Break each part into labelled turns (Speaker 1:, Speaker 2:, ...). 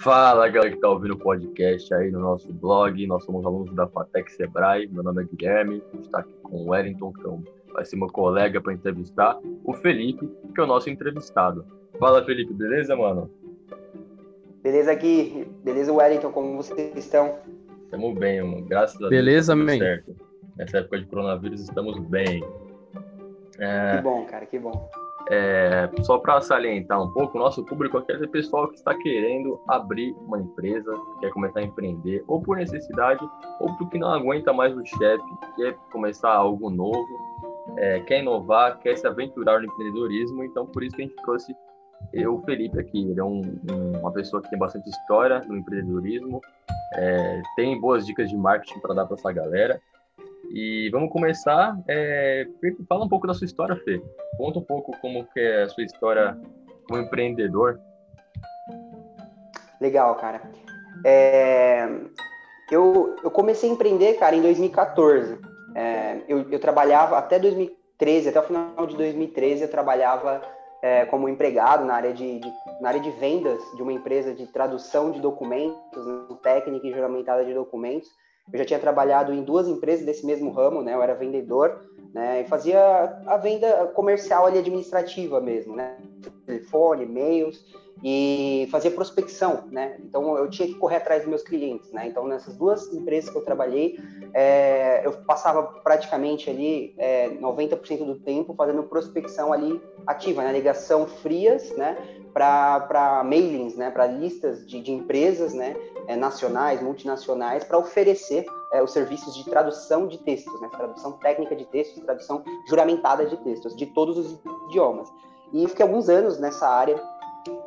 Speaker 1: Fala, galera que está ouvindo o podcast aí no nosso blog. Nós somos alunos da FATEC Sebrae. Meu nome é Guilherme. Está aqui com o Wellington, que é vai ser meu colega para entrevistar. O Felipe, que é o nosso entrevistado. Fala, Felipe, beleza, mano?
Speaker 2: Beleza, Gui. Beleza, Wellington. Como vocês estão?
Speaker 1: Estamos bem, mano. Graças a
Speaker 3: beleza,
Speaker 1: Deus.
Speaker 3: Beleza,
Speaker 1: man. Certo. Nessa época de coronavírus, estamos bem.
Speaker 2: É... Que bom, cara, que bom.
Speaker 1: É, só para salientar um pouco, o nosso público aqui é pessoal que está querendo abrir uma empresa, quer começar a empreender, ou por necessidade, ou porque não aguenta mais o chefe, quer começar algo novo, é, quer inovar, quer se aventurar no empreendedorismo. Então, por isso que a gente trouxe eu, o Felipe aqui. Ele é um, uma pessoa que tem bastante história no empreendedorismo, é, tem boas dicas de marketing para dar para essa galera. E vamos começar. É, fala um pouco da sua história, Fê. Conta um pouco como que é a sua história como empreendedor.
Speaker 2: Legal, cara. É, eu, eu comecei a empreender, cara, em 2014. É, eu, eu trabalhava até 2013, até o final de 2013, eu trabalhava é, como empregado na área de, de, na área de vendas de uma empresa de tradução de documentos, né, técnica e juramentada de documentos. Eu já tinha trabalhado em duas empresas desse mesmo ramo, né? Eu era vendedor, né? E fazia a venda comercial ali administrativa mesmo, né? Telefone, e-mails e fazia prospecção, né? Então eu tinha que correr atrás dos meus clientes, né? Então nessas duas empresas que eu trabalhei, é, eu passava praticamente ali é, 90% do tempo fazendo prospecção ali ativa, né? Ligação frias, né? Para mailings, né? Para listas de, de empresas, né? é, nacionais, multinacionais, para oferecer os serviços de tradução de textos, né? tradução técnica de textos, tradução juramentada de textos, de todos os idiomas. E fiquei alguns anos nessa área.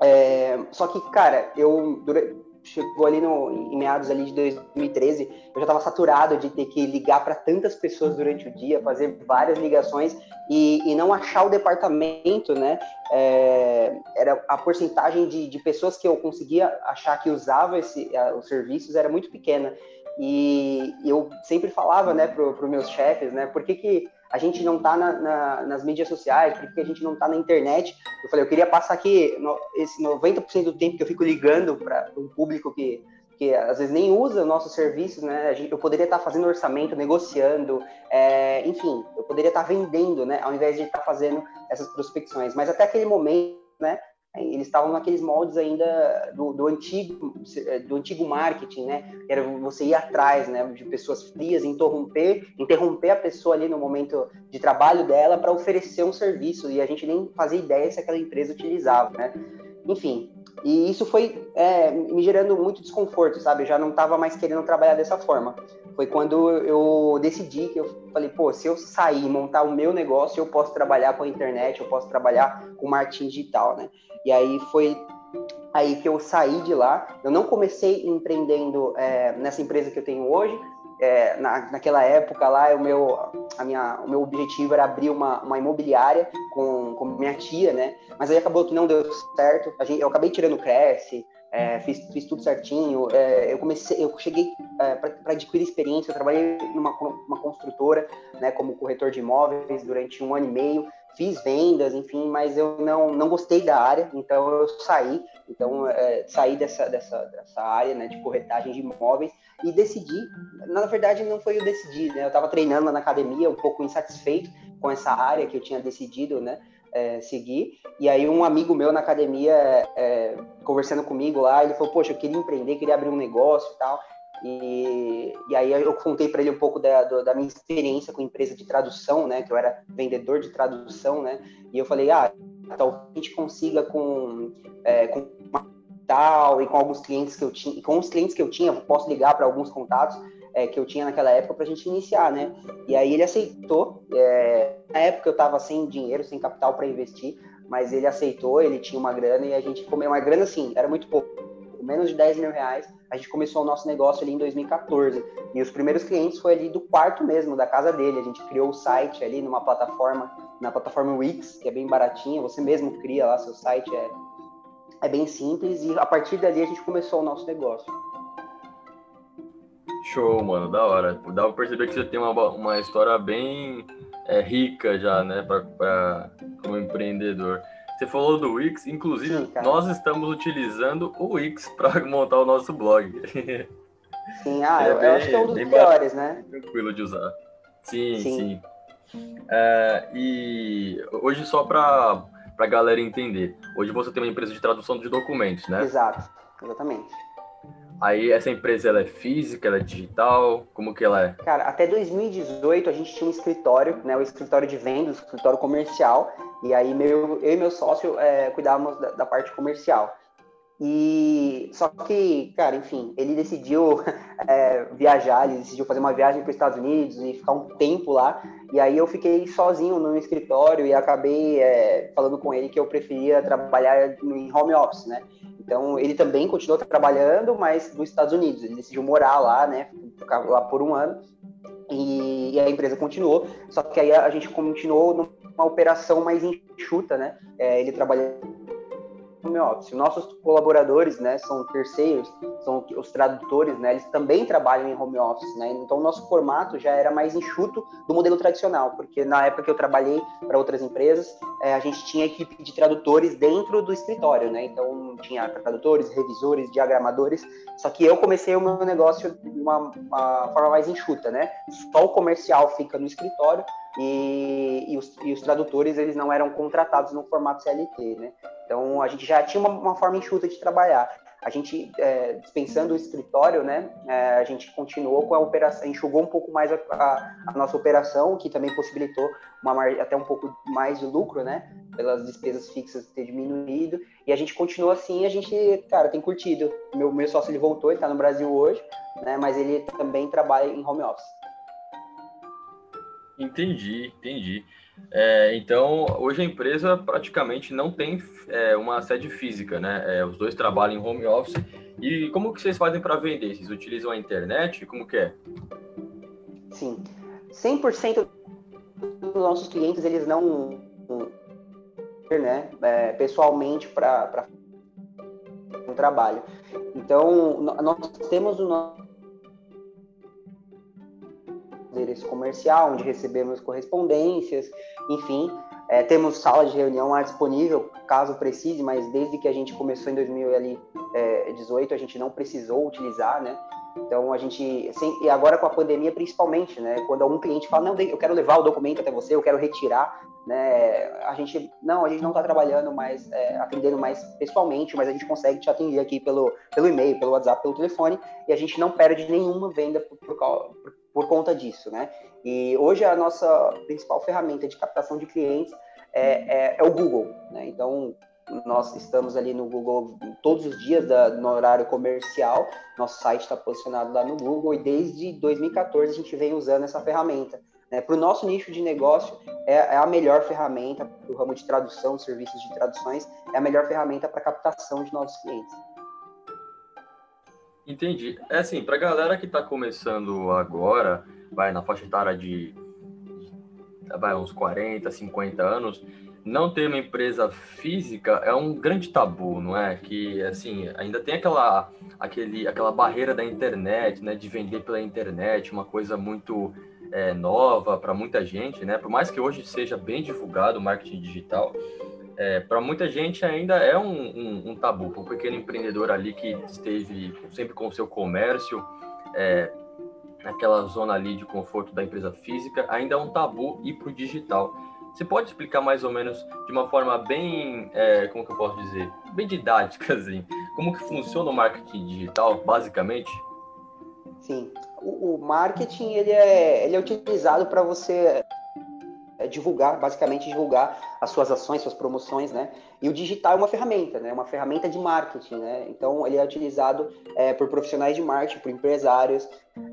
Speaker 2: É, só que, cara, eu durante, chegou ali no, em meados ali de 2013, eu já estava saturado de ter que ligar para tantas pessoas durante o dia, fazer várias ligações e, e não achar o departamento, né? É, era a porcentagem de, de, pessoas que eu conseguia achar que usava esse, os serviços era muito pequena. E eu sempre falava, né, para os meus chefes, né, por que, que a gente não está na, na, nas mídias sociais, por que a gente não está na internet. Eu falei, eu queria passar aqui no, esse 90% do tempo que eu fico ligando para um público que, que às vezes nem usa nossos serviços, né? Eu poderia estar tá fazendo orçamento, negociando, é, enfim, eu poderia estar tá vendendo, né? Ao invés de estar tá fazendo essas prospecções. Mas até aquele momento, né? Eles estavam naqueles moldes ainda do, do, antigo do antigo marketing, né? Era você ir atrás, né, de pessoas frias, interromper, interromper a pessoa ali no momento de trabalho dela para oferecer um serviço e a gente nem fazia ideia se aquela empresa utilizava, né? Enfim, e isso foi é, me gerando muito desconforto, sabe? Eu já não estava mais querendo trabalhar dessa forma. Foi quando eu decidi que eu falei, pô, se eu sair e montar o meu negócio, eu posso trabalhar com a internet, eu posso trabalhar com marketing digital, né? E aí foi aí que eu saí de lá. Eu não comecei empreendendo é, nessa empresa que eu tenho hoje. É, na, naquela época lá, o meu, a minha, o meu objetivo era abrir uma, uma imobiliária com, com minha tia, né? Mas aí acabou que não deu certo. Gente, eu acabei tirando o Cresce, é, fiz, fiz tudo certinho. É, eu comecei, eu cheguei é, para adquirir experiência. Eu trabalhei numa uma construtora, né, como corretor de imóveis durante um ano e meio fiz vendas, enfim, mas eu não, não gostei da área, então eu saí, então é, saí dessa, dessa, dessa área né, de corretagem de imóveis e decidi, na verdade não foi eu decidi, né, eu estava treinando na academia, um pouco insatisfeito com essa área que eu tinha decidido, né, é, seguir, e aí um amigo meu na academia, é, conversando comigo lá, ele falou, poxa, eu queria empreender, queria abrir um negócio e tal, e, e aí eu contei para ele um pouco da, da minha experiência com empresa de tradução, né? Que eu era vendedor de tradução, né? E eu falei, ah, talvez a gente consiga com, é, com tal e com alguns clientes que eu tinha, com os clientes que eu tinha, posso ligar para alguns contatos é, que eu tinha naquela época para a gente iniciar, né? E aí ele aceitou. É, na época eu estava sem dinheiro, sem capital para investir, mas ele aceitou, ele tinha uma grana e a gente comeu uma grana assim, era muito pouco, menos de 10 mil reais a gente começou o nosso negócio ali em 2014. E os primeiros clientes foi ali do quarto mesmo, da casa dele. A gente criou o site ali numa plataforma, na plataforma Wix, que é bem baratinha. Você mesmo cria lá seu site, é, é bem simples. E a partir dali a gente começou o nosso negócio.
Speaker 1: Show, mano, da hora. Dá pra perceber que você tem uma, uma história bem é, rica já, né, pra, pra, como empreendedor. Você falou do Wix, inclusive Sim, nós estamos utilizando o Wix para montar o nosso blog.
Speaker 2: Sim, ah, é eu, bem, acho que é um dos melhores, né?
Speaker 1: Tranquilo de usar. Sim, sim. sim. É, e hoje só para a galera entender, hoje você tem uma empresa de tradução de documentos, né?
Speaker 2: Exato, exatamente.
Speaker 1: Aí essa empresa ela é física, ela é digital, como que ela é?
Speaker 2: Cara, até 2018 a gente tinha um escritório, né, o escritório de vendas, o escritório comercial, e aí meu, eu e meu sócio é, cuidávamos da, da parte comercial. E só que, cara, enfim, ele decidiu é, viajar, ele decidiu fazer uma viagem para os Estados Unidos e ficar um tempo lá. E aí eu fiquei sozinho no escritório e acabei é, falando com ele que eu preferia trabalhar em home office, né? Então ele também continuou trabalhando, mas nos Estados Unidos. Ele decidiu morar lá, né? Ficar lá por um ano. E, e, a empresa continuou, só que aí a gente continuou numa operação mais enxuta, né? É, ele trabalhando home office. Nossos colaboradores, né, são terceiros, são os tradutores, né, eles também trabalham em home office, né, então o nosso formato já era mais enxuto do modelo tradicional, porque na época que eu trabalhei para outras empresas, é, a gente tinha equipe de tradutores dentro do escritório, né, então tinha tradutores, revisores, diagramadores, só que eu comecei o meu negócio de uma, uma forma mais enxuta, né, só o comercial fica no escritório, e, e, os, e, os, tradutores eles não eram contratados no formato CLT, né? Então a gente já tinha uma, uma forma enxuta de trabalhar. A gente, é, dispensando o escritório, né, é, a gente continuou com a operação, enxugou um pouco mais a, a, a nossa operação, que também possibilitou uma, até um pouco mais de lucro, né, pelas despesas fixas ter diminuído, e a gente continua assim, a gente, cara, tem curtido. Meu, meu sócio, ele voltou, ele está no Brasil hoje, né, mas ele também trabalha em home office.
Speaker 1: Entendi, entendi. É, então, hoje a empresa praticamente não tem é, uma sede física, né? É, os dois trabalham em home office. E como que vocês fazem para vender? Vocês utilizam a internet? Como que é?
Speaker 2: Sim. 100% dos nossos clientes, eles não né, é, pessoalmente para um trabalho. Então, nós temos o nosso endereço comercial, onde recebemos correspondências, enfim. É, temos sala de reunião lá disponível, caso precise, mas desde que a gente começou em 2018, a gente não precisou utilizar, né? Então a gente, e agora com a pandemia principalmente, né? Quando algum cliente fala, não, eu quero levar o documento até você, eu quero retirar, né? A gente, não, a gente não está trabalhando mais, é, atendendo mais pessoalmente, mas a gente consegue te atender aqui pelo, pelo e-mail, pelo WhatsApp, pelo telefone, e a gente não perde nenhuma venda por, por por conta disso, né? E hoje a nossa principal ferramenta de captação de clientes é, é, é o Google, né? Então, nós estamos ali no Google todos os dias da, no horário comercial, nosso site está posicionado lá no Google e desde 2014 a gente vem usando essa ferramenta. Né? Para o nosso nicho de negócio, é, é a melhor ferramenta, para o ramo de tradução, serviços de traduções, é a melhor ferramenta para captação de novos clientes.
Speaker 1: Entendi. É assim, para galera que está começando agora, vai na faixa etária de vai uns 40, 50 anos, não ter uma empresa física é um grande tabu, não é? Que assim, ainda tem aquela aquele aquela barreira da internet, né, de vender pela internet, uma coisa muito é, nova para muita gente, né? Por mais que hoje seja bem divulgado o marketing digital, é, para muita gente ainda é um, um, um tabu. Para o pequeno empreendedor ali que esteve sempre com o seu comércio, é, naquela zona ali de conforto da empresa física, ainda é um tabu ir para o digital. Você pode explicar mais ou menos de uma forma bem, é, como que eu posso dizer, bem didática, assim, como que funciona o marketing digital, basicamente?
Speaker 2: Sim, o, o marketing ele é, ele é utilizado para você divulgar, basicamente divulgar as suas ações, suas promoções, né? E o digital é uma ferramenta, né? Uma ferramenta de marketing, né? Então ele é utilizado é, por profissionais de marketing, por empresários.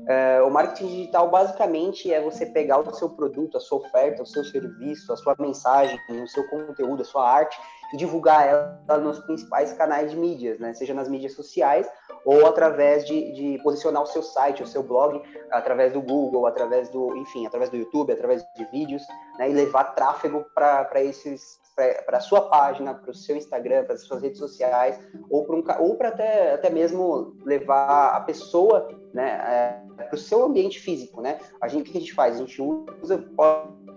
Speaker 2: É, o marketing digital basicamente é você pegar o seu produto, a sua oferta, o seu serviço, a sua mensagem, o seu conteúdo, a sua arte e divulgar ela nos principais canais de mídias, né? Seja nas mídias sociais ou através de, de, posicionar o seu site, o seu blog, através do Google, através do, enfim, através do YouTube, através de vídeos, né, e levar tráfego para esses para a sua página, para o seu Instagram, para as suas redes sociais, ou para um, até, até mesmo levar a pessoa né, é, para o seu ambiente físico. Né? A gente, o que a gente faz? A gente usa,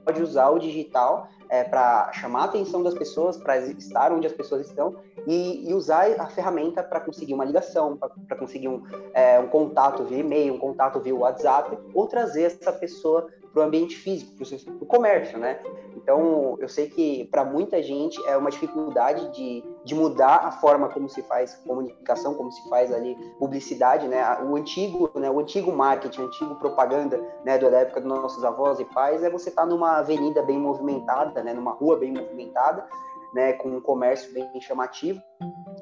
Speaker 2: pode usar o digital é, para chamar a atenção das pessoas, para estar onde as pessoas estão e, e usar a ferramenta para conseguir uma ligação, para conseguir um, é, um contato via e-mail, um contato via WhatsApp, ou trazer essa pessoa para o ambiente físico, para o comércio, né? Então, eu sei que para muita gente é uma dificuldade de, de mudar a forma como se faz comunicação, como se faz ali publicidade, né? O antigo, né? O antigo marketing, antigo propaganda, né? Da época dos nossos avós e pais é você estar tá numa avenida bem movimentada, né? Numa rua bem movimentada, né? Com um comércio bem chamativo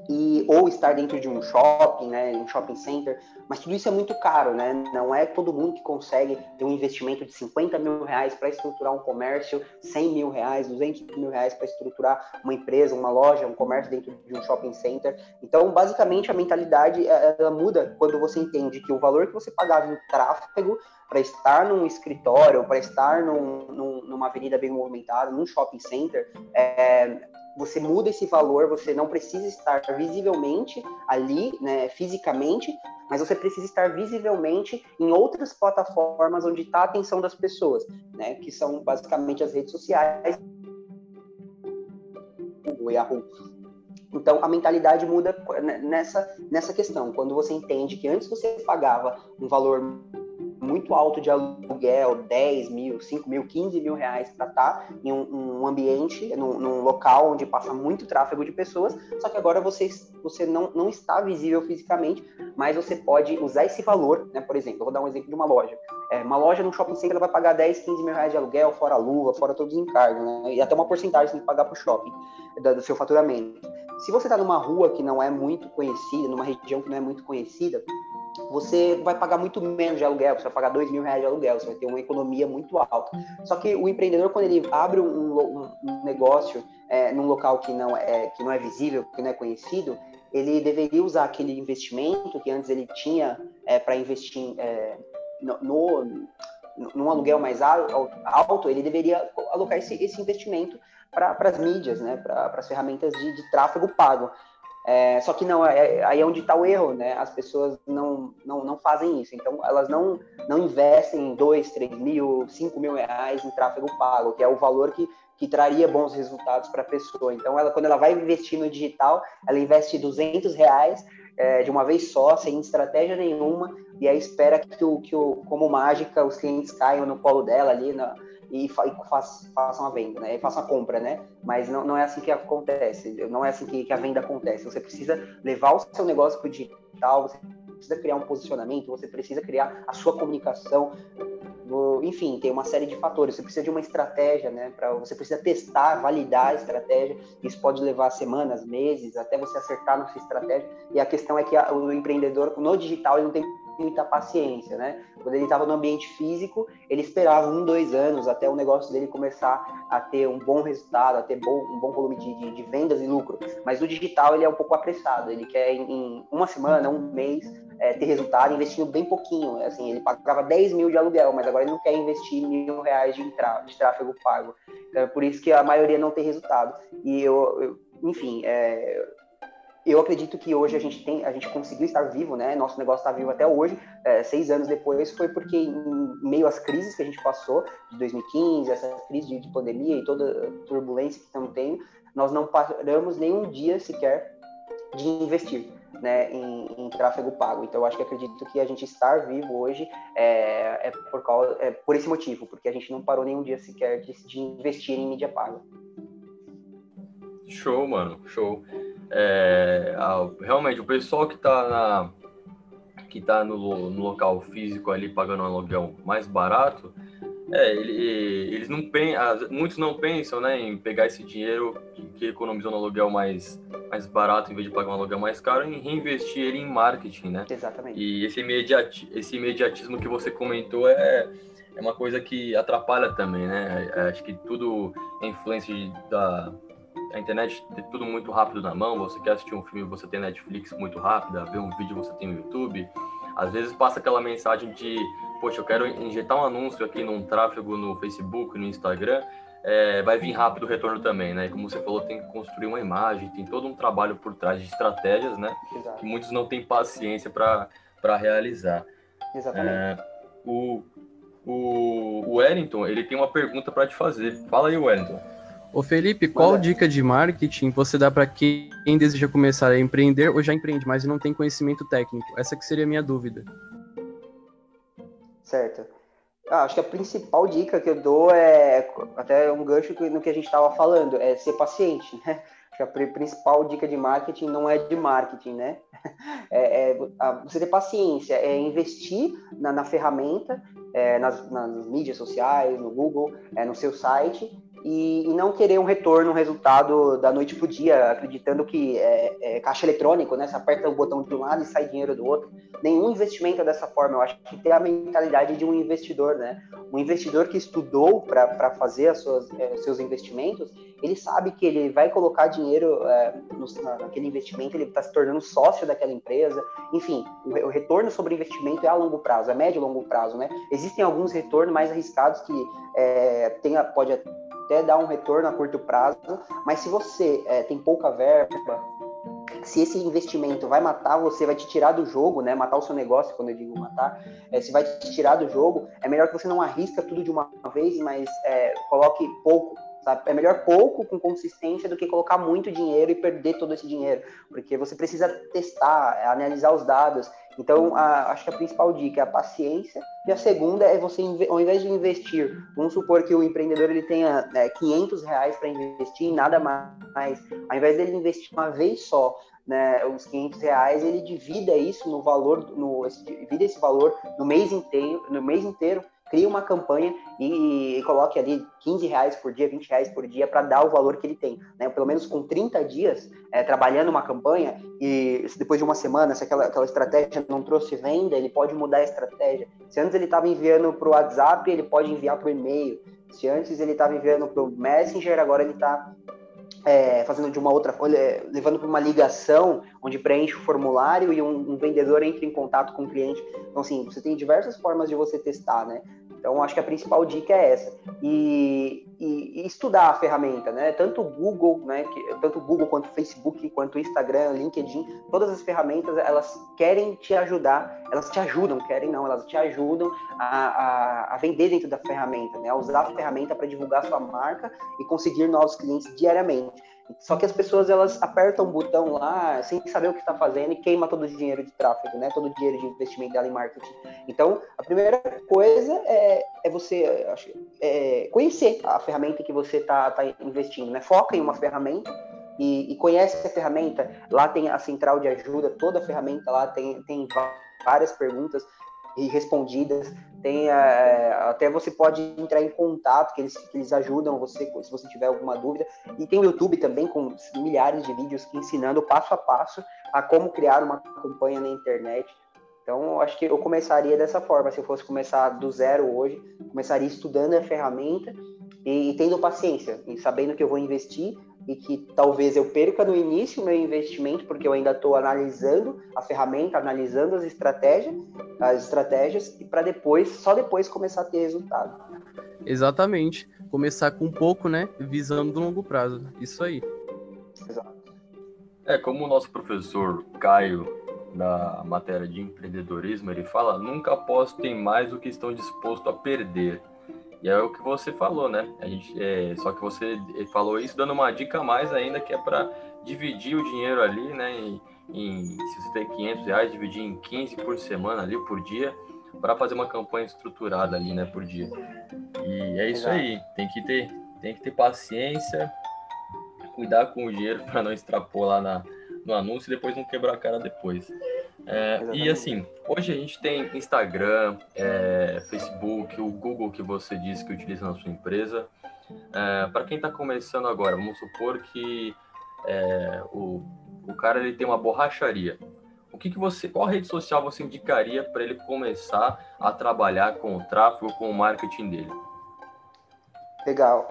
Speaker 2: e ou estar dentro de um shopping, né, um shopping center, mas tudo isso é muito caro, né? Não é todo mundo que consegue ter um investimento de 50 mil reais para estruturar um comércio, 100 mil reais, 200 mil reais para estruturar uma empresa, uma loja, um comércio dentro de um shopping center. Então, basicamente, a mentalidade ela muda quando você entende que o valor que você pagava em tráfego para estar num escritório, para estar num, num, numa avenida bem movimentada, num shopping center, é, você muda esse valor, você não precisa estar visivelmente ali, né, fisicamente, mas você precisa estar visivelmente em outras plataformas onde está a atenção das pessoas, né, que são basicamente as redes sociais, o Yahoo. Então, a mentalidade muda nessa, nessa questão. Quando você entende que antes você pagava um valor muito alto de aluguel, 10 mil, 5 mil, 15 mil reais para estar tá em um, um ambiente, num, num, local onde passa muito tráfego de pessoas, só que agora você, você não, não está visível fisicamente, mas você pode usar esse valor, né? Por exemplo, eu vou dar um exemplo de uma loja. É, uma loja no shopping center vai pagar 10, 15 mil reais de aluguel, fora a luva, fora todos os encargos, né? E até uma porcentagem você tem que pagar para o shopping, do seu faturamento. Se você está numa rua que não é muito conhecida, numa região que não é muito conhecida, você vai pagar muito menos de aluguel, você vai pagar dois mil reais de aluguel, você vai ter uma economia muito alta. Só que o empreendedor, quando ele abre um, um, um negócio é, num local que não, é, que não é visível, que não é conhecido, ele deveria usar aquele investimento que antes ele tinha é, para investir é, no, no, num aluguel mais alto, ele deveria alocar esse, esse investimento para as mídias, né, para as ferramentas de, de tráfego pago. É, só que não, é, é aí é onde está o erro, né? As pessoas não, não, não fazem isso. Então, elas não, não investem 2, 3 mil, 5 mil reais em tráfego pago, que é o valor que, que traria bons resultados para a pessoa. Então, ela, quando ela vai investir no digital, ela investe 200 reais é, de uma vez só, sem estratégia nenhuma, e aí espera que, o, que o, como mágica, os clientes caiam no colo dela ali, na, e, fa e faz, façam a venda, né? E façam a compra, né? Mas não, não é assim que acontece, não é assim que, que a venda acontece. Você precisa levar o seu negócio para o digital, você precisa criar um posicionamento, você precisa criar a sua comunicação, enfim, tem uma série de fatores. Você precisa de uma estratégia, né? Pra, você precisa testar, validar a estratégia. Isso pode levar semanas, meses, até você acertar na sua estratégia. E a questão é que a, o empreendedor no digital ele não tem muita paciência, né? Quando ele estava no ambiente físico, ele esperava um, dois anos até o negócio dele começar a ter um bom resultado, a ter bom, um bom volume de, de, de, vendas e lucro. Mas no digital ele é um pouco apressado, ele quer em, em uma semana, um mês, é, ter resultado investindo bem pouquinho. Assim, ele pagava 10 mil de aluguel, mas agora ele não quer investir mil reais de, de tráfego pago. Então, é por isso que a maioria não tem resultado. E eu, eu enfim, é, eu acredito que hoje a gente tem, a gente conseguiu estar vivo, né? Nosso negócio está vivo até hoje, é, seis anos depois, foi porque em meio às crises que a gente passou, de 2015, essa crise de, de pandemia e toda turbulência que estamos tendo, nós não paramos nenhum dia sequer de investir. Né, em, em, tráfego pago. Então, eu acho que acredito que a gente estar vivo hoje é, é por, causa, é por esse motivo, porque a gente não parou nenhum dia sequer de, de investir em mídia paga.
Speaker 1: Show, mano, show. É, a, realmente, o pessoal que está que tá no, no, local físico ali pagando um aluguel mais barato, é, ele, eles não muitos não pensam né, em pegar esse dinheiro que, que, economizou no aluguel mais, mais barato, em vez de pagar um aluguel mais caro, em reinvestir ele em marketing, né?
Speaker 2: Exatamente.
Speaker 1: E esse, imediati, esse imediatismo que você comentou é, é uma coisa que atrapalha também, né? É, acho que tudo é influência da, a internet tem tudo muito rápido na mão, você quer assistir um filme, você tem Netflix muito rápida, ver um vídeo, você tem o YouTube. Às vezes passa aquela mensagem de, poxa, eu quero injetar um anúncio aqui num tráfego no Facebook, no Instagram, é, vai vir rápido o retorno também, né? E como você falou, tem que construir uma imagem, tem todo um trabalho por trás de estratégias, né? Exato. Que muitos não têm paciência para realizar.
Speaker 2: Exatamente. É,
Speaker 1: o, O, o Wellington, ele tem uma pergunta para te fazer. Fala aí, Wellington.
Speaker 3: Ô Felipe, qual dica de marketing você dá para quem deseja começar a empreender ou já empreende, mas não tem conhecimento técnico? Essa que seria a minha dúvida.
Speaker 2: Certo. Ah, acho que a principal dica que eu dou é até um gancho no que a gente estava falando, é ser paciente, né? Acho que a principal dica de marketing não é de marketing, né? É, é você ter paciência, é investir na, na ferramenta, é, nas, nas, mídias sociais, no Google, é, no seu site, e, e, não querer um retorno, um resultado da noite pro dia, acreditando que é, é, caixa eletrônico, né? Você aperta o botão de um lado e sai dinheiro do outro. Nenhum investimento é dessa forma. Eu acho que tem a mentalidade de um investidor, né? Um investidor que estudou para fazer as suas, é, seus investimentos, ele sabe que ele vai colocar dinheiro é, no, naquele investimento, ele está se tornando sócio daquela empresa. Enfim, o, o, retorno sobre investimento é a longo prazo, é médio e longo prazo, né? Existem alguns retornos mais arriscados que é, tem, pode até dar um retorno a curto prazo, mas se você é, tem pouca verba, se esse investimento vai matar você, vai te tirar do jogo, né? Matar o seu negócio, quando eu digo matar, é, se vai te tirar do jogo, é melhor que você não arrisca tudo de uma vez, mas é, coloque pouco Sabe? É melhor pouco com consistência do que colocar muito dinheiro e perder todo esse dinheiro, porque você precisa testar, analisar os dados. Então, a, acho que a principal dica é a paciência. E a segunda é você, ao invés de investir, vamos supor que o empreendedor ele tenha é, 500 reais para investir em nada mais, ao invés dele investir uma vez só, né, os 500 reais, ele divida isso no valor, no, divida esse valor no mês inteiro, no mês inteiro crie uma campanha e, e, coloque ali 15 reais por dia, 20 reais por dia para dar o valor que ele tem. Né? Pelo menos com 30 dias é, trabalhando uma campanha e depois de uma semana, se aquela, aquela estratégia não trouxe venda, ele pode mudar a estratégia. Se antes ele estava enviando para o WhatsApp, ele pode enviar para o e-mail. Se antes ele estava enviando para o Messenger, agora ele está é, fazendo de uma outra levando para uma ligação onde preenche o formulário e um, um, vendedor entra em contato com o cliente. Então, assim, você tem diversas formas de você testar, né? Então, acho que a principal dica é essa. E, e, e estudar a ferramenta, né? Tanto o Google, né? Que, tanto Google quanto o Facebook, quanto o Instagram, LinkedIn, todas as ferramentas, elas querem te ajudar, elas te ajudam, querem não, elas te ajudam a, a, a vender dentro da ferramenta, né? A usar a ferramenta para divulgar a sua marca e conseguir novos clientes diariamente. Só que as pessoas elas apertam um botão lá sem saber o que está fazendo e queima todo o dinheiro de tráfego, né? Todo o dinheiro de investimento dela em marketing. Então, a primeira coisa é, é você é conhecer a ferramenta que você está tá investindo, né? Foca em uma ferramenta e, e, conhece a ferramenta. Lá tem a central de ajuda, toda a ferramenta lá tem, tem várias perguntas e respondidas. Tem é, até você pode entrar em contato, que eles, que eles ajudam você se você tiver alguma dúvida. E tem o YouTube também com milhares de vídeos ensinando passo a passo a como criar uma campanha na internet. Então, acho que eu começaria dessa forma. Se eu fosse começar do zero hoje, começaria estudando a ferramenta e, e tendo paciência, e sabendo que eu vou investir e que talvez eu perca no início o meu investimento, porque eu ainda estou analisando a ferramenta, analisando as estratégias, as estratégias, e para depois, só depois começar a ter resultado.
Speaker 3: Exatamente. Começar com pouco, né? Visando no longo prazo. Isso aí.
Speaker 1: Exato. É, como o nosso professor Caio, da matéria de empreendedorismo, ele fala: nunca apostem mais do que estão dispostos a perder e é o que você falou, né? A gente, é, só que você falou isso dando uma dica a mais ainda, que é para dividir o dinheiro ali, né? Em, em, se você tem 500 reais, dividir em 15 por semana ali, por dia, para fazer uma campanha estruturada ali, né? Por dia. E é isso aí. Tem que ter, tem que ter paciência, cuidar com o dinheiro para não extrapolar na, no anúncio e depois não quebrar a cara depois. É, e assim, hoje a gente tem Instagram, é, Facebook, o Google que você disse que utiliza na sua empresa. É, para quem está começando agora, vamos supor que é, o, o cara ele tem uma borracharia. O que, que você, qual rede social você indicaria para ele começar a trabalhar com o tráfego, com o marketing dele?
Speaker 2: Legal.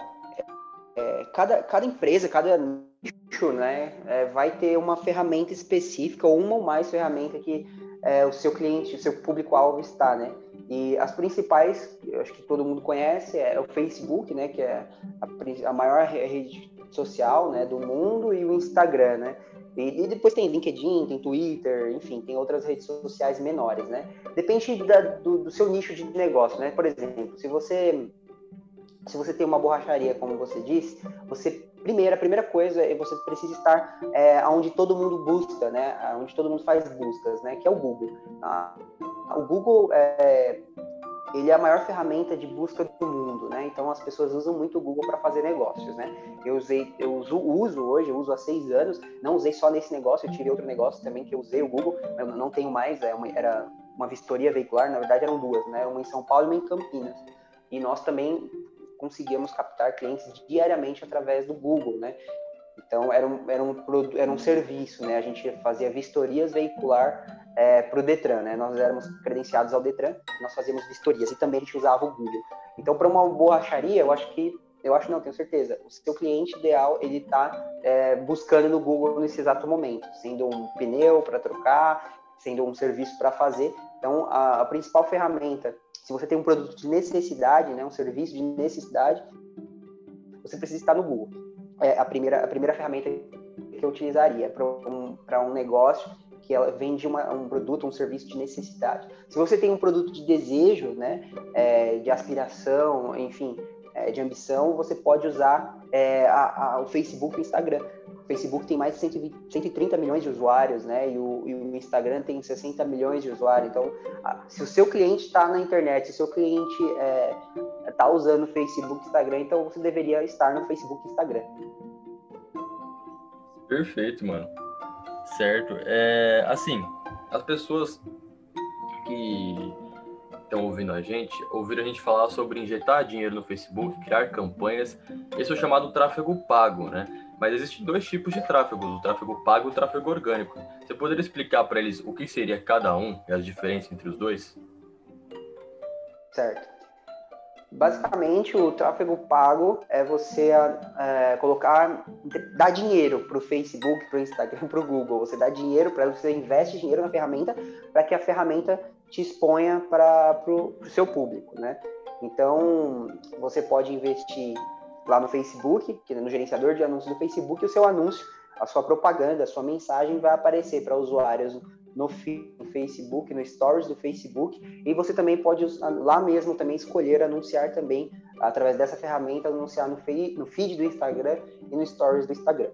Speaker 2: É, cada, cada empresa, cada nicho, né, é, vai ter uma ferramenta específica ou uma ou mais ferramenta que é, o seu cliente, o seu público-alvo está, né? E as principais, eu acho que todo mundo conhece, é o Facebook, né, que é a, a maior rede social, né, do mundo, e o Instagram, né? E, e, depois tem LinkedIn, tem Twitter, enfim, tem outras redes sociais menores, né? Depende da, do, do, seu nicho de negócio, né? Por exemplo, se você se você tem uma borracharia, como você disse, você primeira a primeira coisa é você precisa estar é, onde todo mundo busca, né? Onde todo mundo faz buscas, né? Que é o Google. Ah, o Google é, ele é a maior ferramenta de busca do mundo, né? Então as pessoas usam muito o Google para fazer negócios, né? Eu usei, eu uso, uso hoje, eu uso há seis anos. Não usei só nesse negócio, eu tive outro negócio também que eu usei o Google, eu não tenho mais. É uma, era uma vistoria veicular, na verdade eram duas, né? Uma em São Paulo e uma em Campinas. E nós também conseguíamos captar clientes diariamente através do Google, né? Então era um, era um, era um serviço, né? A gente fazia vistorias veicular é, para o Detran, né? Nós éramos credenciados ao Detran, nós fazíamos vistorias e também a gente usava o Google. Então, para uma borracharia, eu acho que, eu acho não, tenho certeza, o seu cliente ideal ele está é, buscando no Google nesse exato momento, sendo um pneu para trocar, sendo um serviço para fazer. Então, a, a, principal ferramenta, se você tem um produto de necessidade, né, um serviço de necessidade, você precisa estar no Google. É a primeira, a primeira ferramenta que eu utilizaria para um, um negócio que ela vende uma, um produto, um serviço de necessidade. Se você tem um produto de desejo, né, é, de aspiração, enfim, é, de ambição, você pode usar é, a, a, o Facebook e o Instagram. O Facebook tem mais de 120, 130 milhões de usuários, né? E o, e o, Instagram tem 60 milhões de usuários. Então, se o seu cliente está na internet, se o seu cliente está é, usando o Facebook Instagram, então você deveria estar no Facebook Instagram.
Speaker 1: Perfeito, mano. Certo. É, assim, as pessoas que estão ouvindo a gente, ouviram a gente falar sobre injetar dinheiro no Facebook, criar campanhas. Esse é o chamado tráfego pago, né? Mas existem dois tipos de tráfego, o tráfego pago e o tráfego orgânico. Você poderia explicar para eles o que seria cada um e as diferenças entre os dois?
Speaker 2: Certo. Basicamente, o tráfego pago é você é, colocar, dar dinheiro para o Facebook, para o Instagram, para o Google. Você dá dinheiro para você investe dinheiro na ferramenta para que a ferramenta te exponha para o seu público, né? Então, você pode investir lá no Facebook, que no gerenciador de anúncios do Facebook, o seu anúncio, a sua propaganda, a sua mensagem vai aparecer para usuários no, no Facebook, no Stories do Facebook, e você também pode lá mesmo também escolher anunciar também através dessa ferramenta anunciar no, feed, no feed do Instagram e no Stories do Instagram.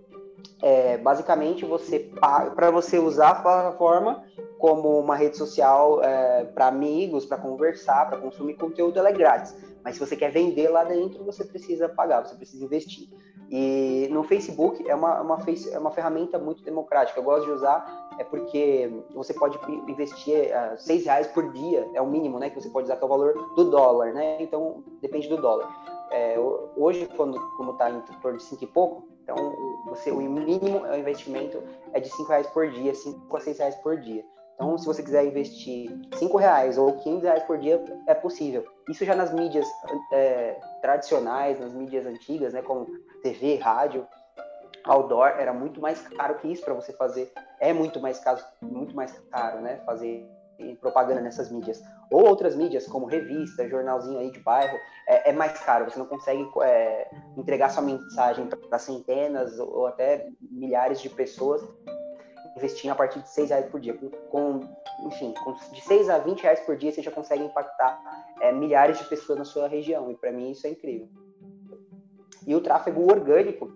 Speaker 2: É, basicamente você para você usar a plataforma como uma rede social é, para amigos, para conversar, para consumir conteúdo, ela é grátis. Mas se você quer vender lá dentro, você precisa pagar, você precisa investir. E no Facebook é uma, uma, é uma ferramenta muito democrática. Eu gosto de usar é porque você pode investir uh, seis reais por dia, é o mínimo, né? Que você pode usar, que é o valor do dólar, né? Então, depende do dólar. É, hoje, quando, como está em torno de cinco e pouco, então você, o mínimo é o investimento é de cinco reais por dia, cinco a seis reais por dia. Então, se você quiser investir cinco reais ou 500 reais por dia, é possível. Isso já nas mídias é, tradicionais, nas mídias antigas, né, como TV, rádio, outdoor, era muito mais caro que isso para você fazer. É muito mais caro, muito mais caro, né, fazer propaganda nessas mídias. Ou outras mídias, como revista, jornalzinho aí de bairro, é, é mais caro. Você não consegue é, entregar sua mensagem para centenas ou até milhares de pessoas investindo a partir de 6 reais por dia. Com, com enfim, com, de 6 a 20 reais por dia, você já consegue impactar é, milhares de pessoas na sua região. E para mim isso é incrível. E o tráfego orgânico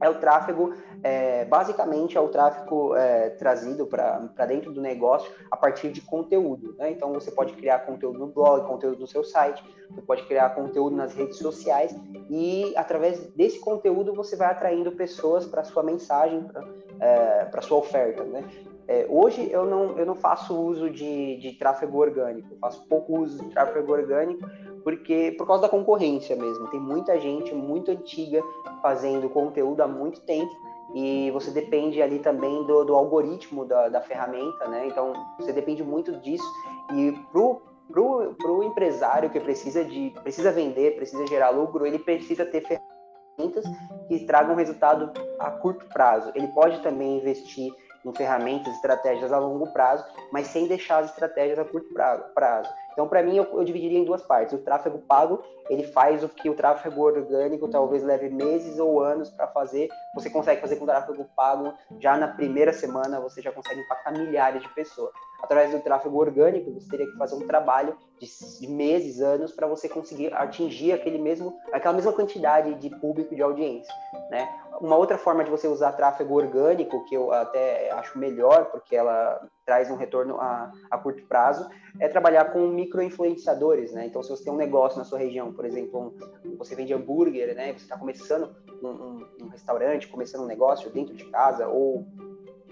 Speaker 2: é o tráfego, é, basicamente é o tráfego é, trazido para dentro do negócio a partir de conteúdo. Né? Então você pode criar conteúdo no blog, conteúdo no seu site, você pode criar conteúdo nas redes sociais e através desse conteúdo você vai atraindo pessoas para sua mensagem, para é, sua oferta. Né? É, hoje eu não, eu não faço uso de, de tráfego orgânico, eu faço pouco uso de tráfego orgânico porque por causa da concorrência mesmo. Tem muita gente muito antiga fazendo conteúdo há muito tempo e você depende ali também do, do algoritmo da, da, ferramenta, né? Então você depende muito disso e pro pro, pro empresário que precisa de precisa vender, precisa gerar lucro, ele precisa ter ferramentas que tragam resultado a curto prazo. Ele pode também investir ferramentas, estratégias a longo prazo, mas sem deixar as estratégias a curto prazo. Então, para mim, eu, eu, dividiria em duas partes. O tráfego pago, ele faz o que o tráfego orgânico talvez leve meses ou anos para fazer. Você consegue fazer com o tráfego pago já na primeira semana, você já consegue impactar milhares de pessoas. Através do tráfego orgânico, você teria que fazer um trabalho de meses, anos, para você conseguir atingir aquele mesmo, aquela mesma quantidade de público de audiência. Né? Uma outra forma de você usar tráfego orgânico, que eu até acho melhor, porque ela traz um retorno a, a curto prazo, é trabalhar com micro-influenciadores, né? Então, se você tem um negócio na sua região, por exemplo, um, você vende hambúrguer, né? Você está começando um, um, um, restaurante, começando um negócio dentro de casa, ou,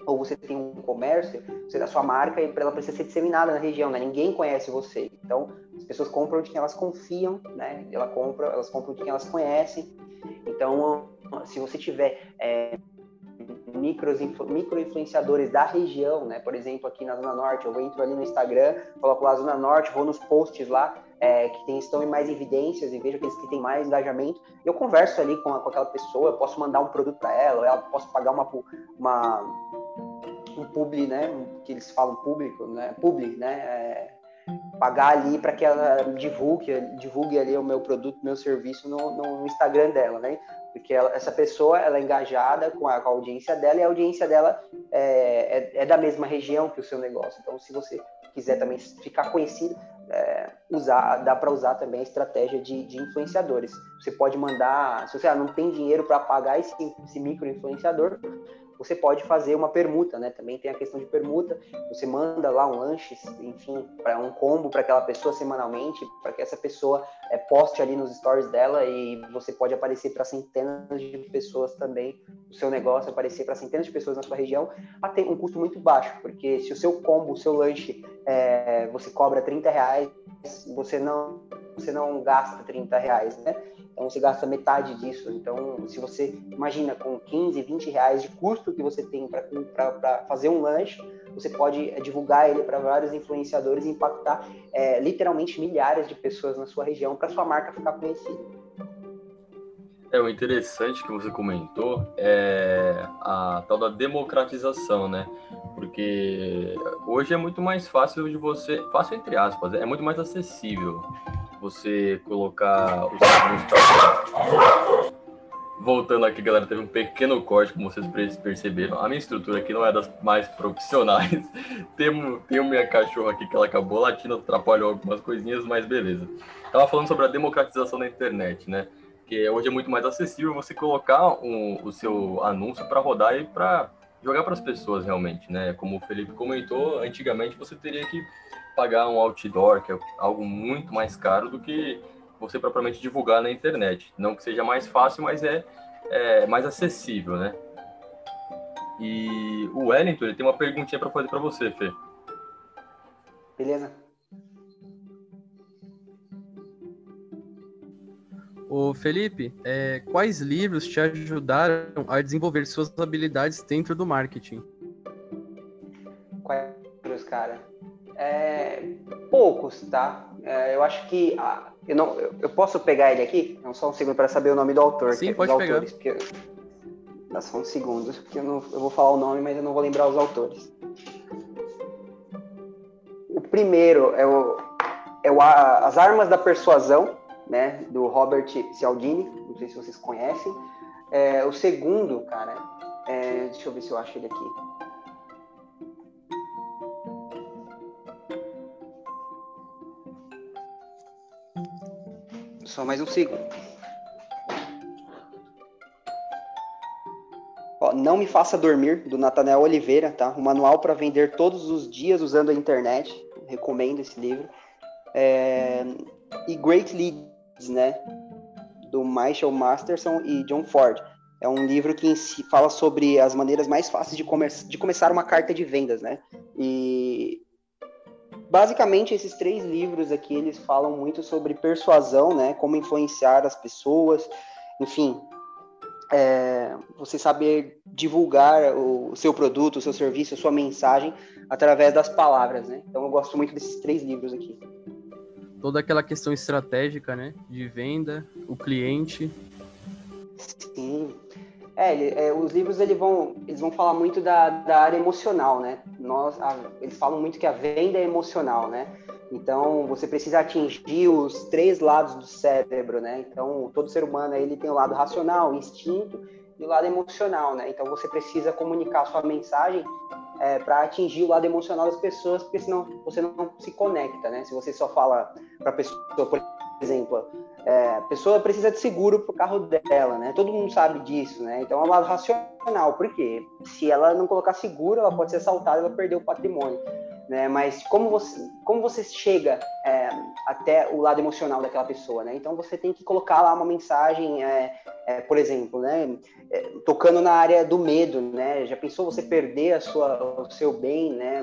Speaker 2: ou você tem um comércio, você dá sua marca e ela precisa ser disseminada na região, né? Ninguém conhece você. Então, as pessoas compram de quem elas confiam, né? Ela compra, elas compram de quem elas conhecem. Então, se você tiver é, micro influenciadores da região, né? Por exemplo, aqui na Zona Norte, eu entro ali no Instagram, coloco lá Zona Norte, vou nos posts lá é, que tem, estão em mais evidências e vejo aqueles que têm mais engajamento. Eu converso ali com, com aquela pessoa, eu posso mandar um produto para ela, ela posso pagar uma, uma um publi, né? Que eles falam público, né? Publi, né? É, pagar ali para que ela divulgue, divulgue ali o meu produto, meu serviço no, no Instagram dela, né? Porque ela, essa pessoa ela é engajada com a, com a, audiência dela e a audiência dela é, é, é, da mesma região que o seu negócio. Então, se você quiser também ficar conhecido, é, usar, dá para usar também a estratégia de, de, influenciadores. Você pode mandar, se você ah, não tem dinheiro para pagar esse, esse micro influenciador, você pode fazer uma permuta, né? Também tem a questão de permuta. Você manda lá um lanche, enfim, para um combo para aquela pessoa semanalmente, para que essa pessoa é, poste ali nos stories dela e você pode aparecer para centenas de pessoas também. Seu negócio aparecer para centenas de pessoas na sua região a ter um custo muito baixo, porque se o seu combo, o seu lanche, é, você cobra 30 reais, você não você não gasta 30 reais, né? Então você gasta metade disso. Então, se você imagina com 15, 20 reais de custo que você tem para fazer um lanche, você pode é, divulgar ele para vários influenciadores e impactar é, literalmente milhares de pessoas na sua região para sua marca ficar conhecida.
Speaker 1: É, o interessante que você comentou é a tal da democratização, né? Porque hoje é muito mais fácil de você, fácil entre aspas, é muito mais acessível você colocar os Voltando aqui, galera, teve um pequeno corte, como vocês perceberam. A minha estrutura aqui não é das mais profissionais. tem, tem minha cachorra aqui que ela acabou latindo, atrapalhou algumas coisinhas, mas beleza. Tava falando sobre a democratização da internet, né? Que hoje é muito mais acessível você colocar um, o seu anúncio para rodar e para jogar para as pessoas realmente, né? Como o Felipe comentou, antigamente você teria que pagar um outdoor, que é algo muito mais caro do que você propriamente divulgar na internet. Não que seja mais fácil, mas é, é mais acessível, né? E o Wellington, ele tem uma perguntinha para fazer para você, Fê.
Speaker 2: Beleza.
Speaker 3: Ô Felipe, é, quais livros te ajudaram a desenvolver suas habilidades dentro do marketing?
Speaker 2: Quais livros, cara? É, poucos, tá? É, eu acho que. Ah, eu, não, eu, eu, posso pegar ele aqui? Não, só um segundo para saber o nome do autor.
Speaker 3: Sim, pode autores,
Speaker 2: pegar. Porque, dá só um segundo, porque eu, não, eu vou falar o nome, mas eu não vou lembrar os autores. O primeiro é o, é o As Armas da Persuasão, né, do Robert Cialdini. Não sei se vocês conhecem. É, o segundo, cara, é, deixa eu ver se eu acho ele aqui. Só mais um segundo. Ó, Não Me Faça Dormir, do Nathanael Oliveira, tá? Um manual para vender todos os dias usando a internet. Recomendo esse livro. É... E Great né? Do Michael Masterson e John Ford. É um livro que fala sobre as maneiras mais fáceis de, de começar uma carta de vendas, né? E basicamente esses três livros aqui eles falam muito sobre persuasão, né? Como influenciar as pessoas, enfim, é, você saber divulgar o seu produto, o seu serviço, a sua mensagem através das palavras, né? Então eu gosto muito desses três livros aqui.
Speaker 3: Toda aquela questão estratégica, né? De venda, o cliente.
Speaker 2: Sim. É, é, os livros eles vão, eles vão falar muito da, da área emocional, né? Nós, a, eles falam muito que a venda é emocional, né? Então, você precisa atingir os três lados do cérebro, né? Então, todo ser humano ele tem o lado racional, instinto, e o lado emocional, né? Então, você precisa comunicar sua mensagem é, para atingir o lado emocional das pessoas, porque senão você não se conecta, né? Se você só fala para a pessoa, por exemplo, é, a pessoa precisa de seguro para o carro dela, né? Todo mundo sabe disso, né? Então é um lado racional, porque se ela não colocar seguro, ela pode ser assaltada, ela perder o patrimônio né? Mas como você, como você chega é, até o lado emocional daquela pessoa, né? Então você tem que colocar lá uma mensagem, é, é, por exemplo, né? É, tocando na área do medo, né? Já pensou você perder a sua, o seu bem, né?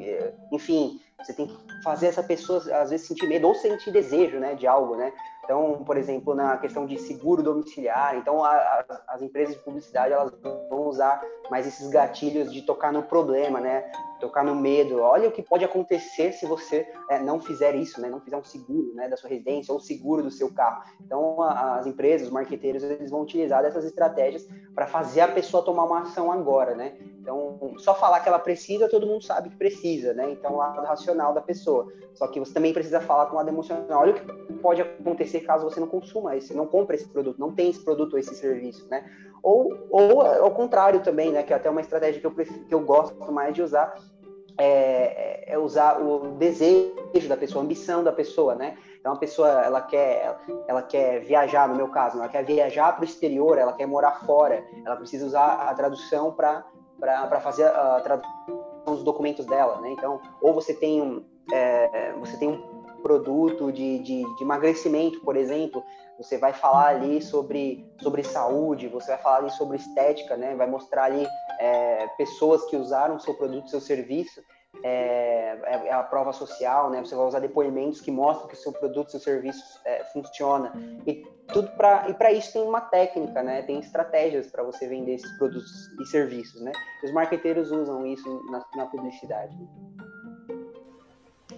Speaker 2: É, enfim, você tem que fazer essa pessoa às vezes sentir medo ou sentir desejo, né? De algo, né? Então, por exemplo, na questão de seguro domiciliar, então a, a, as empresas de publicidade elas vão usar mais esses gatilhos de tocar no problema, né? Tocar no medo. Olha o que pode acontecer se você é, não fizer isso, né? Não fizer um seguro, né, da sua residência ou seguro do seu carro. Então, a, as empresas, os marqueteiros, eles vão utilizar dessas estratégias para fazer a pessoa tomar uma ação agora, né? Então, só falar que ela precisa, todo mundo sabe que precisa, né? Então, o lado racional da pessoa. Só que você também precisa falar com o lado emocional. Olha o que pode acontecer caso você não consuma esse, não compre esse produto, não tem esse produto ou esse serviço, né? Ou, ou ao contrário também, né? Que é até uma estratégia que eu, prefiro, que eu gosto mais de usar, é, é, usar o desejo da pessoa, a ambição da pessoa, né? Então a pessoa ela quer ela quer viajar, no meu caso, ela quer viajar para o exterior, ela quer morar fora, ela precisa usar a tradução para para fazer a tradução dos documentos dela, né? Então ou você tem um é, você tem um produto de, de, de, emagrecimento, por exemplo, você vai falar ali sobre, sobre saúde, você vai falar ali sobre estética, né? Vai mostrar ali é, pessoas que usaram seu produto, seu serviço, é, é, a prova social, né? Você vai usar depoimentos que mostram que seu produto, seu serviço é, funciona e tudo para e para isso tem uma técnica, né? Tem estratégias para você vender esses produtos e serviços, né? Os marqueteiros usam isso na, na publicidade.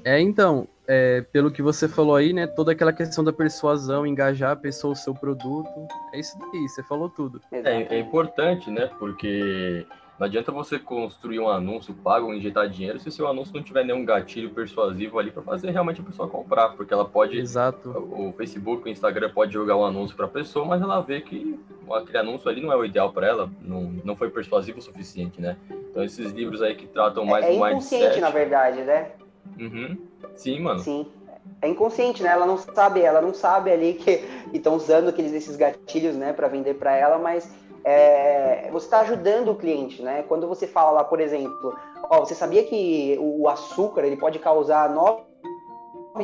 Speaker 3: É, então, é, pelo que você falou aí, né, toda aquela questão da persuasão, engajar a pessoa, o seu produto, é isso daí, você falou tudo.
Speaker 1: É, é importante, né, porque não adianta você construir um anúncio pago, injetar dinheiro, se seu anúncio não tiver nenhum gatilho persuasivo ali para fazer realmente a pessoa comprar, porque ela pode.
Speaker 3: Exato.
Speaker 1: O Facebook, o Instagram pode jogar um anúncio para a pessoa, mas ela vê que aquele anúncio ali não é o ideal para ela, não, não foi persuasivo o suficiente, né? Então esses livros aí que tratam mais
Speaker 2: é, é do mindset. É inconsciente, na verdade, né?
Speaker 1: Uhum. Sim, mano.
Speaker 2: Sim. É inconsciente, né? Ela não sabe, ela não sabe ali que estão usando aqueles esses gatilhos, né, para vender para ela, mas é, você está ajudando o cliente, né? Quando você fala lá, por exemplo, ó, você sabia que o açúcar ele pode causar nove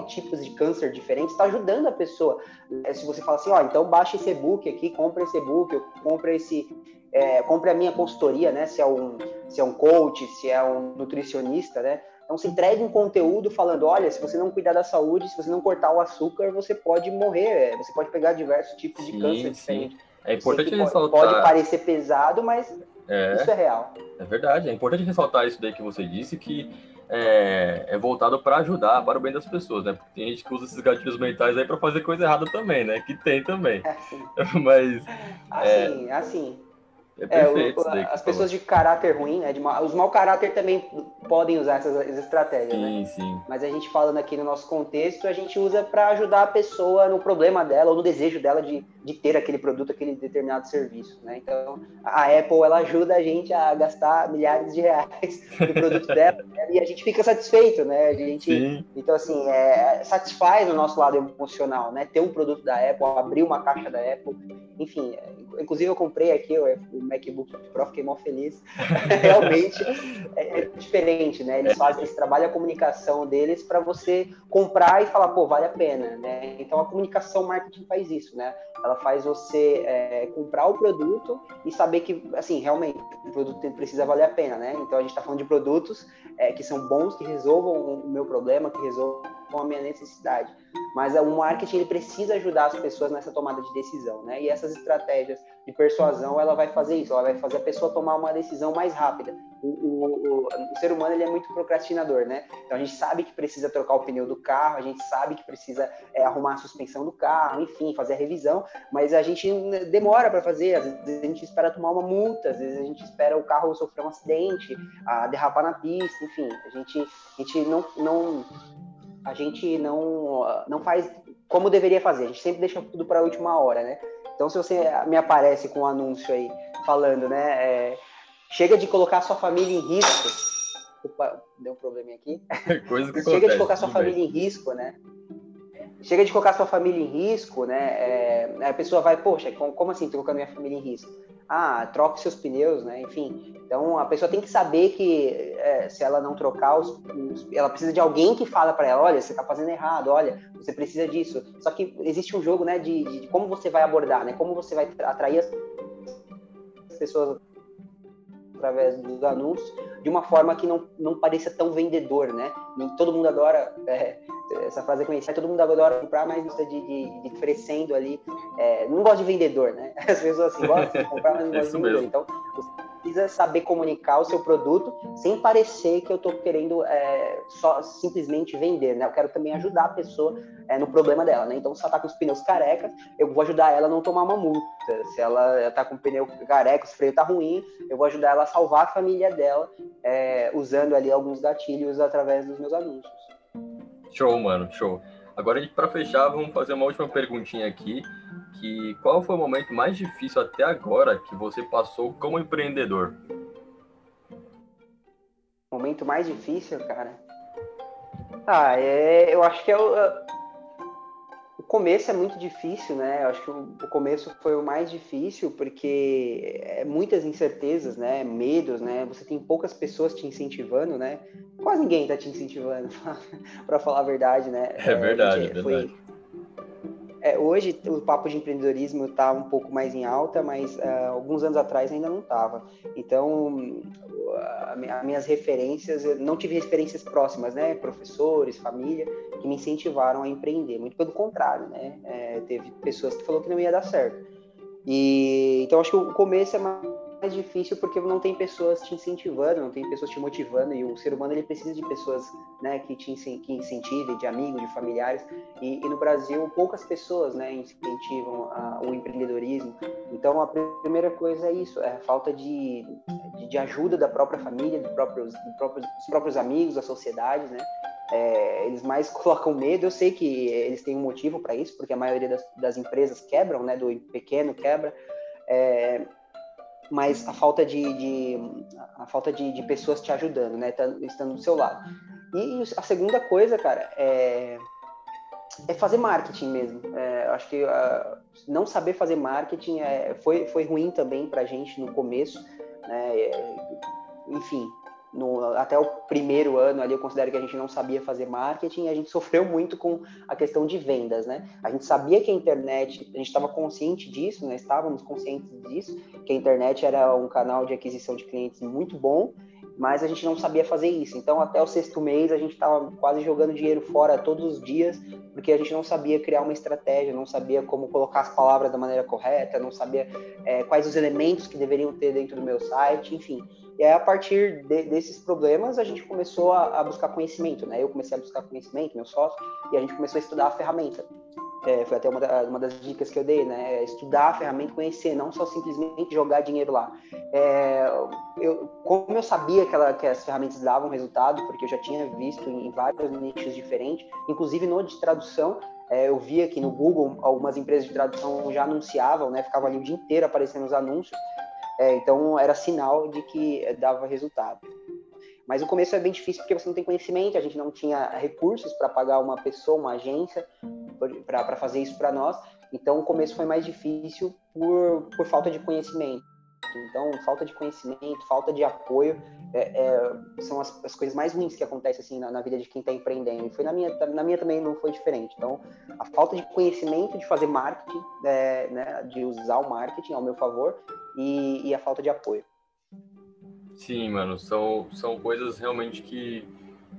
Speaker 2: tipos de câncer diferentes, está ajudando a pessoa. É, se você fala assim, ó, então baixa esse e-book aqui, compra esse e-book, compra esse, é, compre a minha consultoria, né? Se é um, se é um coach, se é um nutricionista, né? Então se entrega um conteúdo falando, olha, se você não cuidar da saúde, se você não cortar o açúcar, você pode morrer, você pode pegar diversos tipos de sim, câncer diferentes.
Speaker 1: É importante
Speaker 2: pode, ressaltar. Pode parecer pesado, mas é, isso é real.
Speaker 1: É verdade. É importante ressaltar isso daí que você disse, que é, é voltado para ajudar, para o bem das pessoas, né? Porque tem gente que usa esses gatilhos mentais aí para fazer coisa errada também, né? Que tem também. É assim. mas.
Speaker 2: Assim, é... assim. É perfeito, é, o, as pessoas de caráter ruim, né, de mal, os mau caráter também podem usar essas estratégias,
Speaker 1: sim,
Speaker 2: né?
Speaker 1: Sim.
Speaker 2: Mas a gente falando aqui no nosso contexto, a gente usa para ajudar a pessoa no problema dela ou no desejo dela de, de ter aquele produto, aquele determinado serviço, né? Então, a Apple ela ajuda a gente a gastar milhares de reais no produto dela né? e a gente fica satisfeito, né? A gente, sim. então assim, é, satisfaz o nosso lado emocional, né? Ter um produto da Apple, abrir uma caixa da Apple, enfim. Inclusive eu comprei aqui o MacBook Pro, fiquei mó feliz. Realmente é, é, diferente, né? Eles fazem esse trabalho, a comunicação deles para você comprar e falar, pô, vale a pena, né? Então a comunicação marketing faz isso, né? Ela faz você é, comprar o produto e saber que, assim, realmente o produto precisa valer a pena, né? Então a gente está falando de produtos é, que são bons, que resolvam o meu problema, que resolvam a minha necessidade. Mas o marketing ele precisa ajudar as pessoas nessa tomada de decisão, né? E essas estratégias de persuasão, ela vai fazer isso, ela vai fazer a pessoa tomar uma decisão mais rápida. O, o, o, o, ser humano ele é muito procrastinador, né? Então a gente sabe que precisa trocar o pneu do carro, a gente sabe que precisa é, arrumar a suspensão do carro, enfim, fazer a revisão, mas a gente demora para fazer, às vezes a gente espera tomar uma multa, às vezes a gente espera o carro sofrer um acidente, a derrapar na pista, enfim, a gente, a gente não, não a gente não, não faz como deveria fazer, a gente sempre deixa tudo para a última hora, né? Então, se você me aparece com um anúncio aí falando, né? É, chega de colocar sua família em risco. Opa, deu um probleminha aqui.
Speaker 1: Coisa que
Speaker 2: Chega
Speaker 1: acontece,
Speaker 2: de colocar sua família bem. em risco, né? Chega de colocar sua família em risco, né? É, a pessoa vai, poxa, como assim colocando minha família em risco? Ah, troque seus pneus, né? Enfim, então a pessoa tem que saber que é, se ela não trocar os, os, ela precisa de alguém que fala para ela, olha, você está fazendo errado, olha, você precisa disso. Só que existe um jogo, né, de, de como você vai abordar, né? Como você vai atrair as pessoas através dos anúncios de uma forma que não, não pareça tão vendedor, né? Todo mundo adora é, essa frase é conhecida, todo mundo adora comprar, mas gosta de, de, de oferecendo ali. É, não gosta de vendedor, né? As pessoas assim, gostam de comprar, mas não gostam de vendedor. Então, precisa saber comunicar o seu produto sem parecer que eu estou querendo é, só simplesmente vender, né? Eu quero também ajudar a pessoa é, no problema dela, né? Então, se ela está com os pneus carecas, eu vou ajudar ela a não tomar uma multa. Se ela está com o pneu careca, o freio está ruim, eu vou ajudar ela a salvar a família dela, é, usando ali alguns gatilhos através dos meus anúncios.
Speaker 1: Show, mano, show. Agora, para fechar, vamos fazer uma última perguntinha aqui, que qual foi o momento mais difícil até agora que você passou como empreendedor?
Speaker 2: Momento mais difícil, cara? Ah, é, eu acho que é o, o começo é muito difícil, né? Eu acho que o, começo foi o mais difícil porque é muitas incertezas, né? Medos, né? Você tem poucas pessoas te incentivando, né? Quase ninguém tá te incentivando, para falar a verdade, né?
Speaker 1: É verdade, é, foi, verdade.
Speaker 2: É, hoje o papo de empreendedorismo está um pouco mais em alta, mas uh, alguns anos atrás ainda não estava. Então, as minhas referências, eu não tive referências próximas, né? Professores, família, que me incentivaram a empreender. Muito pelo contrário, né? É, teve pessoas que falou que não ia dar certo. E então acho que o começo é mais mais difícil porque não tem pessoas te incentivando, não tem pessoas te motivando e o ser humano ele precisa de pessoas, né, que te que incentivem, de amigos, de familiares. E, e no Brasil poucas pessoas, né, incentivam a, o empreendedorismo. Então a primeira coisa é isso, é a falta de, de, de ajuda da própria família, do próprios, próprios, dos próprios amigos, da sociedade, né. É, eles mais colocam medo. Eu sei que eles têm um motivo para isso, porque a maioria das, das, empresas quebram, né? Do pequeno quebra. É, mas a falta de, de a falta de, de, pessoas te ajudando, né? Tá, estando do seu lado. E a segunda coisa, cara, é, é fazer marketing mesmo. É, acho que uh, não saber fazer marketing é, foi, foi ruim também para a gente no começo. Né? É, enfim, no, até o primeiro ano ali, eu considero que a gente não sabia fazer marketing, a gente sofreu muito com a questão de vendas, né? A gente sabia que a internet, a gente estava consciente disso, né? Estávamos conscientes disso, que a internet era um canal de aquisição de clientes muito bom, mas a gente não sabia fazer isso. Então, até o sexto mês, a gente estava quase jogando dinheiro fora todos os dias, porque a gente não sabia criar uma estratégia, não sabia como colocar as palavras da maneira correta, não sabia é, quais os elementos que deveriam ter dentro do meu site, enfim. E aí, a partir de, desses problemas, a gente começou a, a, buscar conhecimento, né? Eu comecei a buscar conhecimento, meu sócio, e a gente começou a estudar a ferramenta. É, foi até uma, da, uma, das dicas que eu dei, né? É estudar a ferramenta, conhecer, não só simplesmente jogar dinheiro lá. É, eu, como eu sabia que, ela, que as ferramentas davam resultado, porque eu já tinha visto em vários nichos diferentes, inclusive no de tradução, é, eu via que no Google algumas empresas de tradução já anunciavam, né? Ficavam ali o dia inteiro aparecendo os anúncios. É, então era sinal de que dava resultado. Mas o começo é bem difícil porque você não tem conhecimento, a gente não tinha recursos para pagar uma pessoa, uma agência, para fazer isso para nós. Então o começo foi mais difícil por, por falta de conhecimento. Então, falta de conhecimento, falta de apoio é, é, são as, as, coisas mais ruins que acontecem assim na, na vida de quem está empreendendo. E foi na minha, na minha também não foi diferente. Então, a falta de conhecimento de fazer marketing, é, né, de usar o marketing ao meu favor e, e, a falta de apoio.
Speaker 1: Sim, mano, são, são coisas realmente que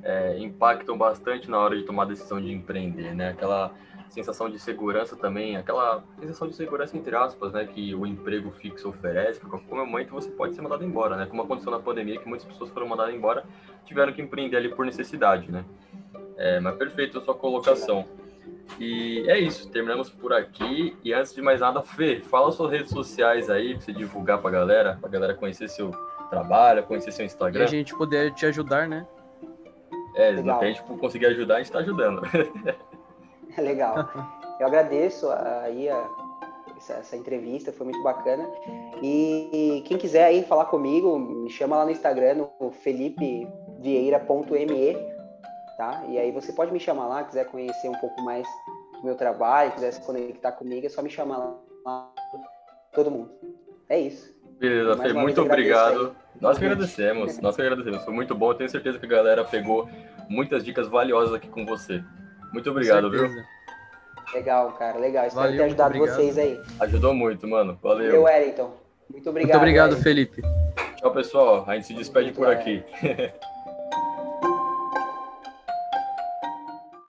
Speaker 1: é, impactam bastante na hora de tomar a decisão de empreender, né? Aquela sensação de segurança também, aquela sensação de segurança entre aspas, né, que o emprego fixo oferece, porque a qualquer momento você pode ser mandado embora, né, como aconteceu na pandemia, que muitas pessoas foram mandadas embora, tiveram que empreender ali por necessidade, né. É, mas perfeito a sua colocação. E é isso, terminamos por aqui. E antes de mais nada, Fê, fala suas redes sociais aí pra você divulgar pra galera, pra galera conhecer seu trabalho, conhecer seu Instagram. E
Speaker 3: a gente poder te ajudar, né?
Speaker 1: É, Legal. a gente conseguir ajudar, a gente tá ajudando.
Speaker 2: Legal. Eu agradeço aí a, essa, essa, entrevista, foi muito bacana. E quem quiser aí falar comigo, me chama lá no Instagram, no felipevieira.me, tá? E aí você pode me chamar lá, quiser conhecer um pouco mais do meu trabalho, quiser se conectar comigo, é só me chamar lá, todo mundo. É isso.
Speaker 1: Beleza, Fê, muito obrigado. Nós que agradecemos, nós que agradecemos. Foi muito bom, eu tenho certeza que a galera pegou muitas dicas valiosas aqui com você. Muito obrigado, viu?
Speaker 2: Legal, cara, legal. Espero Valeu, ter ajudado vocês aí.
Speaker 1: Ajudou muito, mano. Valeu.
Speaker 2: Meu Wellington. Muito obrigado.
Speaker 3: Muito obrigado, Felipe.
Speaker 1: Tchau, pessoal. A gente se despede muito por aqui.